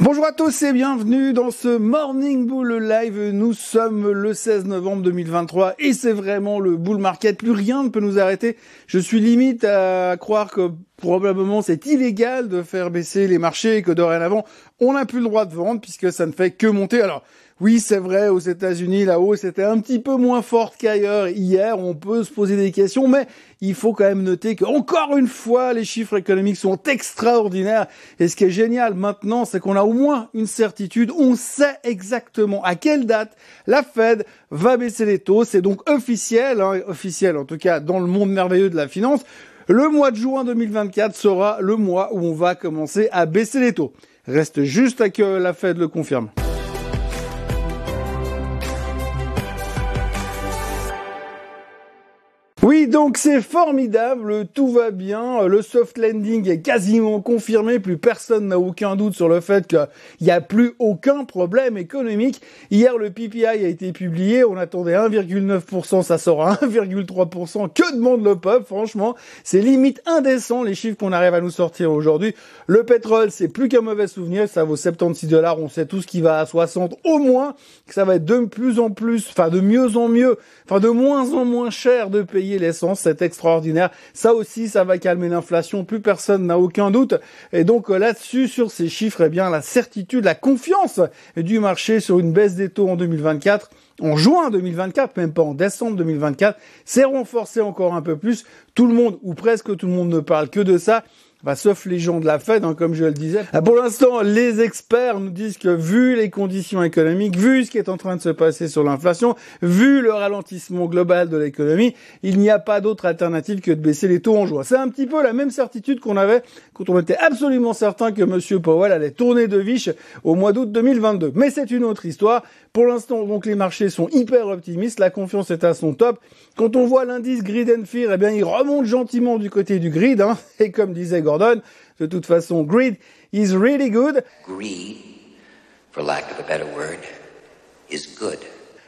Bonjour à tous et bienvenue dans ce Morning Bull Live. Nous sommes le 16 novembre 2023 et c'est vraiment le bull market. Plus rien ne peut nous arrêter. Je suis limite à croire que probablement c'est illégal de faire baisser les marchés et que dorénavant on n'a plus le droit de vendre puisque ça ne fait que monter. Alors oui, c'est vrai, aux États-Unis, la hausse était un petit peu moins forte qu'ailleurs hier. On peut se poser des questions, mais il faut quand même noter que, encore une fois, les chiffres économiques sont extraordinaires. Et ce qui est génial maintenant, c'est qu'on a au moins une certitude. On sait exactement à quelle date la Fed va baisser les taux. C'est donc officiel, hein, officiel en tout cas dans le monde merveilleux de la finance. Le mois de juin 2024 sera le mois où on va commencer à baisser les taux. Reste juste à que la Fed le confirme. Oui, donc c'est formidable, tout va bien, le soft landing est quasiment confirmé, plus personne n'a aucun doute sur le fait qu'il n'y a plus aucun problème économique. Hier, le PPI a été publié, on attendait 1,9%, ça sort à 1,3%. Que demande le peuple, franchement? C'est limite indécent les chiffres qu'on arrive à nous sortir aujourd'hui. Le pétrole, c'est plus qu'un mauvais souvenir, ça vaut 76 dollars, on sait tout ce qui va à 60 au moins, que ça va être de plus en plus, enfin de mieux en mieux, enfin de moins en moins cher de payer l'essence, c'est extraordinaire. Ça aussi, ça va calmer l'inflation, plus personne n'a aucun doute. Et donc euh, là-dessus, sur ces chiffres, eh bien la certitude, la confiance du marché sur une baisse des taux en 2024 en juin 2024, même pas en décembre 2024, s'est renforcé encore un peu plus. Tout le monde, ou presque tout le monde ne parle que de ça. Bah, sauf les gens de la Fed, hein, comme je le disais. Ah, pour l'instant, les experts nous disent que vu les conditions économiques, vu ce qui est en train de se passer sur l'inflation, vu le ralentissement global de l'économie, il n'y a pas d'autre alternative que de baisser les taux en juin. C'est un petit peu la même certitude qu'on avait quand on était absolument certain que Monsieur Powell allait tourner de viche au mois d'août 2022. Mais c'est une autre histoire. Pour l'instant, donc, les marchés sont hyper optimistes, la confiance est à son top. Quand on voit l'indice Grid and Fear, eh bien, il remonte gentiment du côté du grid, hein. Et comme disait Gordon, de toute façon, Grid is really good. Greed, for lack of a better word, is good.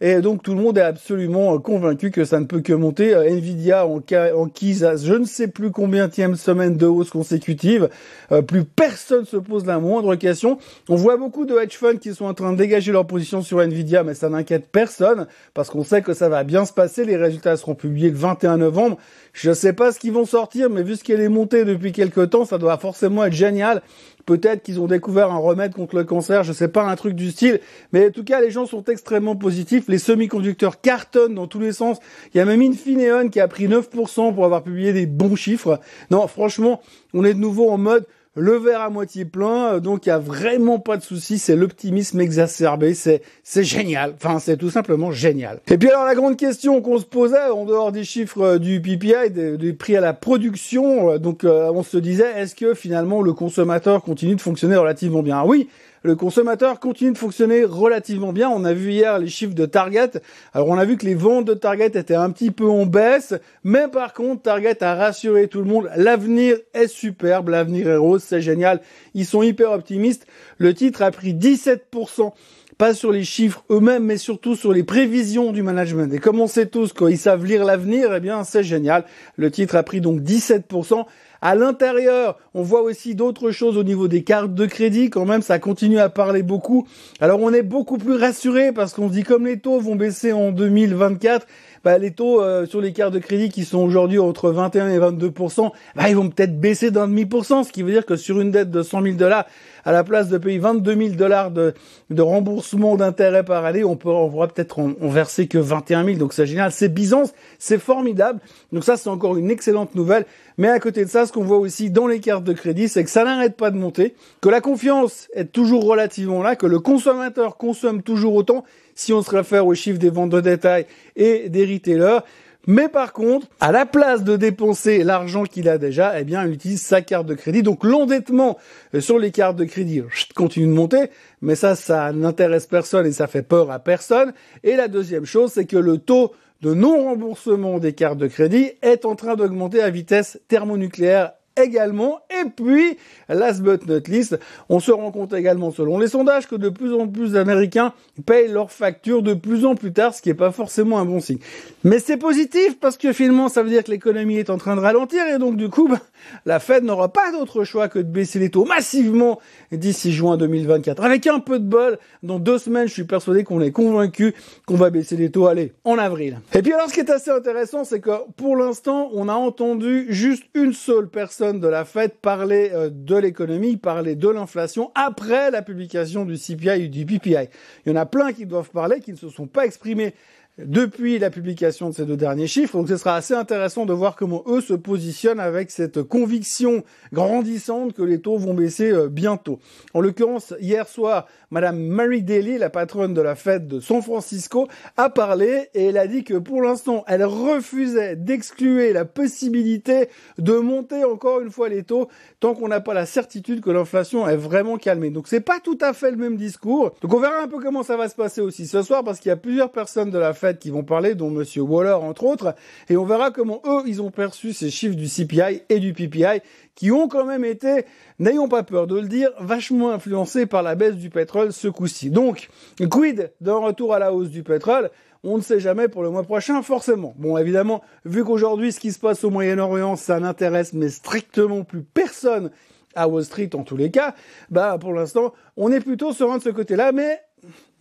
Et donc tout le monde est absolument convaincu que ça ne peut que monter. Euh, Nvidia en, enquise à je ne sais plus combien de semaine de hausse consécutive. Euh, plus personne se pose la moindre question. On voit beaucoup de hedge funds qui sont en train de dégager leur position sur Nvidia, mais ça n'inquiète personne parce qu'on sait que ça va bien se passer. Les résultats seront publiés le 21 novembre. Je ne sais pas ce qu'ils vont sortir, mais vu ce qu'elle est montée depuis quelques temps, ça doit forcément être génial. Peut-être qu'ils ont découvert un remède contre le cancer, je sais pas, un truc du style. Mais en tout cas, les gens sont extrêmement positifs. Les semi-conducteurs cartonnent dans tous les sens. Il y a même Infineon qui a pris 9% pour avoir publié des bons chiffres. Non, franchement, on est de nouveau en mode le verre à moitié plein, euh, donc il y a vraiment pas de souci, c'est l'optimisme exacerbé, c'est c'est génial. Enfin, c'est tout simplement génial. Et puis alors la grande question qu'on se posait en dehors des chiffres euh, du PPI, des, prix à la production, euh, donc on se disait est-ce que finalement le consommateur continue de fonctionner relativement bien? Oui, le consommateur continue de fonctionner relativement bien. On a vu hier les chiffres de Target. Alors on a vu que les ventes de Target étaient un petit peu en baisse, mais par contre Target a rassuré tout le monde. L'avenir est superbe, l'avenir est rose, c'est génial. Ils sont hyper optimistes. Le titre a pris 17% pas sur les chiffres eux-mêmes, mais surtout sur les prévisions du management. Et comme on sait tous qu'ils savent lire l'avenir, eh bien, c'est génial. Le titre a pris donc 17%. À l'intérieur, on voit aussi d'autres choses au niveau des cartes de crédit. Quand même, ça continue à parler beaucoup. Alors, on est beaucoup plus rassuré parce qu'on se dit comme les taux vont baisser en 2024, bah, les taux euh, sur les cartes de crédit qui sont aujourd'hui entre 21 et 22% bah, ils vont peut-être baisser d'un demi pour cent, ce qui veut dire que sur une dette de 100 000 dollars, à la place de payer 22 000 dollars de, de remboursement d'intérêt par année, on peut, on pourra peut-être en, verser que 21 000. Donc c'est génial, c'est Byzance, c'est formidable. Donc ça, c'est encore une excellente nouvelle. Mais à côté de ça, ce qu'on voit aussi dans les cartes de crédit, c'est que ça n'arrête pas de monter, que la confiance est toujours relativement là, que le consommateur consomme toujours autant si on se réfère aux chiffres des ventes de détail et des retailers. Mais par contre, à la place de dépenser l'argent qu'il a déjà, eh bien, il utilise sa carte de crédit. Donc, l'endettement euh, sur les cartes de crédit continue de monter. Mais ça, ça n'intéresse personne et ça fait peur à personne. Et la deuxième chose, c'est que le taux de non-remboursement des cartes de crédit est en train d'augmenter à vitesse thermonucléaire également. Et puis, last but not least, on se rend compte également selon les sondages que de plus en plus d'Américains payent leurs factures de plus en plus tard, ce qui n'est pas forcément un bon signe. Mais c'est positif parce que finalement, ça veut dire que l'économie est en train de ralentir et donc du coup, bah, la Fed n'aura pas d'autre choix que de baisser les taux massivement d'ici juin 2024. Avec un peu de bol, dans deux semaines, je suis persuadé qu'on est convaincu qu'on va baisser les taux, allez, en avril. Et puis alors, ce qui est assez intéressant, c'est que pour l'instant, on a entendu juste une seule personne de la Fed parler euh, de l'économie, parler de l'inflation après la publication du CPI et du PPI. Il y en a plein qui doivent parler, qui ne se sont pas exprimés depuis la publication de ces deux derniers chiffres. Donc ce sera assez intéressant de voir comment eux se positionnent avec cette conviction grandissante que les taux vont baisser euh, bientôt. En l'occurrence, hier soir, Madame Mary Daly, la patronne de la fête de San Francisco, a parlé et elle a dit que pour l'instant, elle refusait d'exclure la possibilité de monter encore une fois les taux tant qu'on n'a pas la certitude que l'inflation est vraiment calmée. Donc c'est pas tout à fait le même discours. Donc on verra un peu comment ça va se passer aussi ce soir parce qu'il y a plusieurs personnes de la qui vont parler, dont Monsieur Waller entre autres, et on verra comment eux ils ont perçu ces chiffres du CPI et du PPI qui ont quand même été, n'ayons pas peur de le dire, vachement influencés par la baisse du pétrole ce coup-ci. Donc, quid d'un retour à la hausse du pétrole? On ne sait jamais pour le mois prochain, forcément. Bon, évidemment, vu qu'aujourd'hui, ce qui se passe au Moyen-Orient, ça n'intéresse mais strictement plus personne à Wall Street en tous les cas, bah, pour l'instant, on est plutôt serein de ce côté-là, mais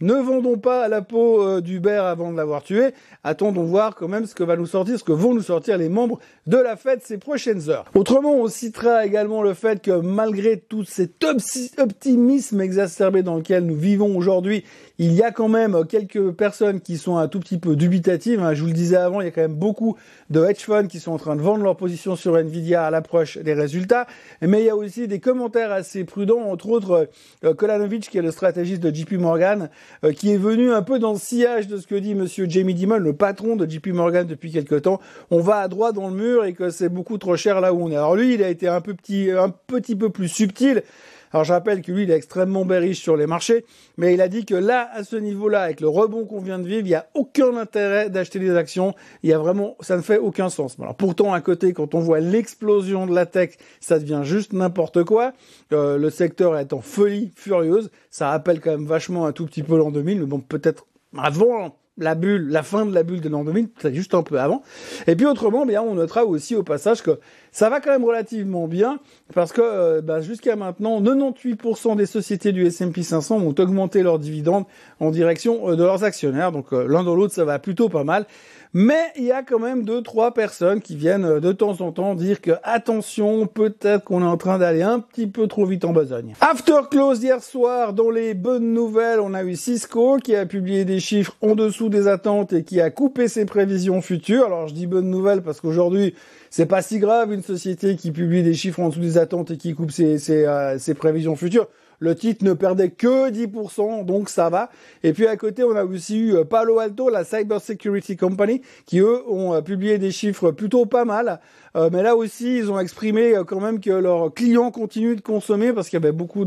ne vendons pas la peau euh, du beurre avant de l'avoir tué. Attendons voir quand même ce que va nous sortir, ce que vont nous sortir les membres de la fête ces prochaines heures. Autrement, on citera également le fait que malgré tout cet optimisme exacerbé dans lequel nous vivons aujourd'hui, il y a quand même quelques personnes qui sont un tout petit peu dubitatives. Hein. Je vous le disais avant, il y a quand même beaucoup de hedge funds qui sont en train de vendre leur position sur Nvidia à l'approche des résultats. Mais il y a aussi des commentaires assez prudents, entre autres euh, Kolanovic, qui est le stratégiste de JP Morgan, euh, qui est venu un peu dans le sillage de ce que dit monsieur Jamie Dimon, le patron de JP Morgan depuis quelque temps. On va à droite dans le mur et que c'est beaucoup trop cher là où on est. Alors lui, il a été un peu petit, un petit peu plus subtil. Alors je rappelle que lui, il est extrêmement bearish sur les marchés, mais il a dit que là, à ce niveau-là, avec le rebond qu'on vient de vivre, il n'y a aucun intérêt d'acheter des actions. Il y a vraiment, ça ne fait aucun sens. Alors pourtant, à côté, quand on voit l'explosion de la tech, ça devient juste n'importe quoi. Euh, le secteur est en folie furieuse. Ça rappelle quand même vachement un tout petit peu l'an 2000, mais bon, peut-être avant la bulle, la fin de la bulle de l'an 2000, c'est juste un peu avant. Et puis autrement, bien, on notera aussi au passage que ça va quand même relativement bien parce que euh, bah, jusqu'à maintenant, 98% des sociétés du S&P 500 ont augmenté leurs dividendes en direction euh, de leurs actionnaires. Donc euh, l'un dans l'autre, ça va plutôt pas mal. Mais il y a quand même deux, trois personnes qui viennent de temps en temps dire que attention, peut-être qu'on est en train d'aller un petit peu trop vite en besogne. After close hier soir, dans les bonnes nouvelles, on a eu Cisco qui a publié des chiffres en dessous des attentes et qui a coupé ses prévisions futures. Alors je dis bonne nouvelle parce qu'aujourd'hui, c'est pas si grave une société qui publie des chiffres en dessous des attentes et qui coupe ses, ses, euh, ses prévisions futures. Le titre ne perdait que 10%, donc ça va. Et puis à côté, on a aussi eu euh, Palo Alto, la Cyber Security Company, qui eux ont euh, publié des chiffres plutôt pas mal. Euh, mais là aussi, ils ont exprimé quand même que leurs clients continuent de consommer parce qu'il y avait beaucoup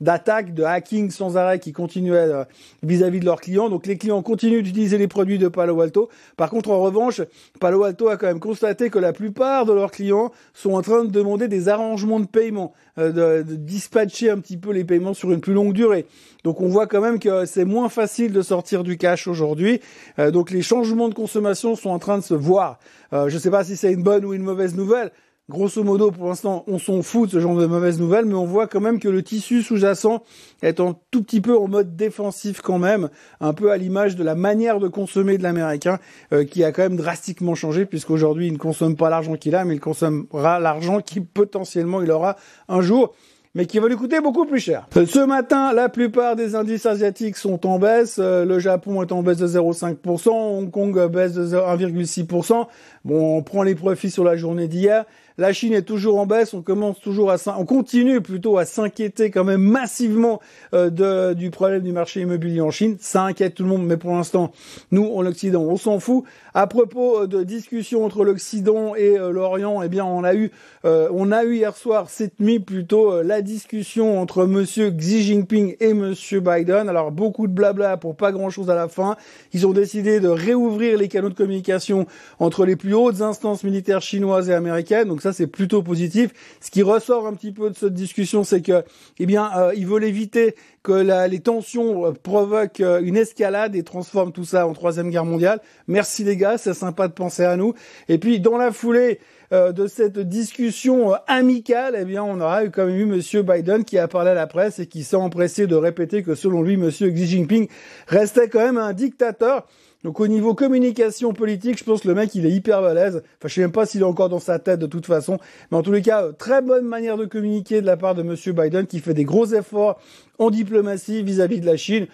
d'attaques, de hacking sans arrêt qui continuaient vis-à-vis de leurs clients. Donc les clients continuent d'utiliser les produits de Palo Alto. Par contre, en revanche, Palo Alto a quand même constaté que la plupart de leurs clients sont en train de demander des arrangements de paiement, de, de dispatcher un petit peu les paiements sur une plus longue durée. Donc on voit quand même que c'est moins facile de sortir du cash aujourd'hui. Euh, donc les changements de consommation sont en train de se voir. Euh, je ne sais pas si c'est une bonne ou une mauvaise nouvelle. Grosso modo, pour l'instant, on s'en fout de ce genre de mauvaises nouvelles, mais on voit quand même que le tissu sous-jacent est un tout petit peu en mode défensif quand même, un peu à l'image de la manière de consommer de l'américain, euh, qui a quand même drastiquement changé, puisqu'aujourd'hui, il ne consomme pas l'argent qu'il a, mais il consommera l'argent qu'il potentiellement il aura un jour mais qui va lui coûter beaucoup plus cher. Euh, ce matin, la plupart des indices asiatiques sont en baisse. Euh, le Japon est en baisse de 0,5%, Hong Kong baisse de 1,6%. Bon, on prend les profits sur la journée d'hier. La Chine est toujours en baisse. On commence toujours à, on continue plutôt à s'inquiéter quand même massivement euh, de, du problème du marché immobilier en Chine. Ça inquiète tout le monde, mais pour l'instant, nous, en Occident, on s'en fout. À propos euh, de discussions entre l'Occident et euh, l'Orient, eh bien, on a eu, on a eu hier soir, cette nuit plutôt, la discussion entre Monsieur Xi Jinping et Monsieur Biden. Alors beaucoup de blabla pour pas grand-chose à la fin. Ils ont décidé de réouvrir les canaux de communication entre les plus hautes instances militaires chinoises et américaines. Ça c'est plutôt positif. Ce qui ressort un petit peu de cette discussion, c'est que, eh bien, euh, ils veulent éviter que les tensions euh, provoquent euh, une escalade et transforment tout ça en troisième guerre mondiale. Merci les gars, c'est sympa de penser à nous. Et puis dans la foulée de cette discussion amicale, eh bien, on aura eu quand même eu Monsieur Biden qui a parlé à la presse et qui s'est empressé de répéter que selon lui, Monsieur Xi Jinping restait quand même un dictateur. Donc au niveau communication politique, je pense que le mec il est hyper balèze. Enfin je sais même pas s'il est encore dans sa tête de toute façon, mais en tous les cas très bonne manière de communiquer de la part de Monsieur Biden qui fait des gros efforts en diplomatie vis-à-vis de la Chine.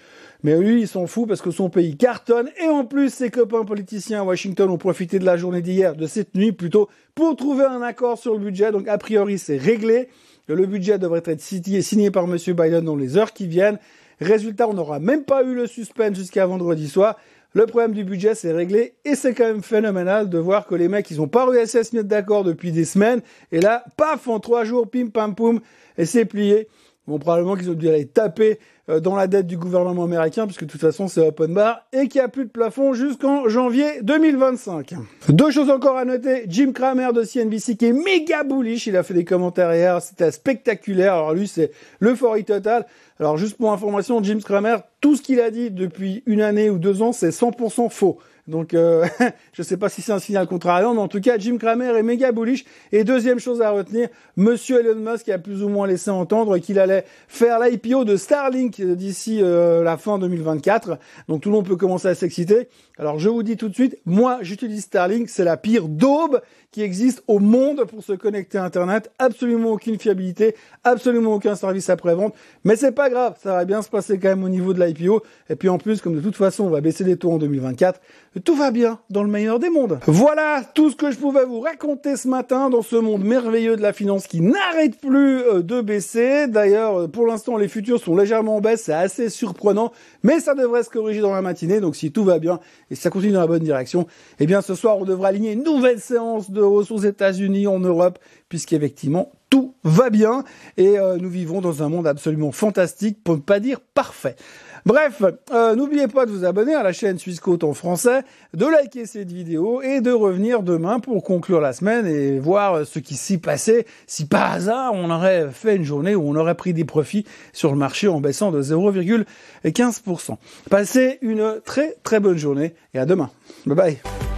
Mais lui, il s'en fout parce que son pays cartonne et en plus ses copains politiciens à Washington ont profité de la journée d'hier, de cette nuit plutôt, pour trouver un accord sur le budget. Donc a priori c'est réglé. Le budget devrait être signé par Monsieur Biden dans les heures qui viennent. Résultat, on n'aura même pas eu le suspense jusqu'à vendredi soir. Le problème du budget, c'est réglé et c'est quand même phénoménal de voir que les mecs, ils ont pas réussi à se mettre d'accord depuis des semaines. Et là, paf, en trois jours, pim pam poum, et c'est plié. Bon, probablement qu'ils ont dû aller taper euh, dans la dette du gouvernement américain, puisque de toute façon c'est open bar, et qu'il n'y a plus de plafond jusqu'en janvier 2025. Deux choses encore à noter. Jim Cramer de CNBC qui est méga bullish, il a fait des commentaires hier, c'était spectaculaire. Alors lui, c'est l'euphorie totale. Alors juste pour information, Jim Cramer, tout ce qu'il a dit depuis une année ou deux ans, c'est 100% faux. Donc, euh, je ne sais pas si c'est un signal contrariant, mais en tout cas, Jim Cramer est méga bullish. Et deuxième chose à retenir, Monsieur Elon Musk a plus ou moins laissé entendre qu'il allait faire l'IPO de Starlink d'ici euh, la fin 2024. Donc, tout le monde peut commencer à s'exciter. Alors, je vous dis tout de suite, moi, j'utilise Starlink, c'est la pire daube qui existe au monde pour se connecter à Internet. Absolument aucune fiabilité, absolument aucun service après-vente. Mais c'est pas grave, ça va bien se passer quand même au niveau de l'IPO. Et puis en plus, comme de toute façon, on va baisser les taux en 2024, tout va bien dans le meilleur des mondes. Voilà tout ce que je pouvais vous raconter ce matin dans ce monde merveilleux de la finance qui n'arrête plus euh, de baisser. D'ailleurs, euh, pour l'instant, les futurs sont légèrement en baisse, c'est assez surprenant, mais ça devrait se corriger dans la matinée. Donc si tout va bien et ça continue dans la bonne direction, eh bien ce soir, on devra aligner une nouvelle séance de aux États-Unis, en Europe, puisqu'effectivement, tout va bien et euh, nous vivons dans un monde absolument fantastique, pour ne pas dire parfait. Bref, euh, n'oubliez pas de vous abonner à la chaîne Suisse Côte en français, de liker cette vidéo et de revenir demain pour conclure la semaine et voir ce qui s'y passait si par hasard on aurait fait une journée où on aurait pris des profits sur le marché en baissant de 0,15%. Passez une très très bonne journée et à demain. Bye bye.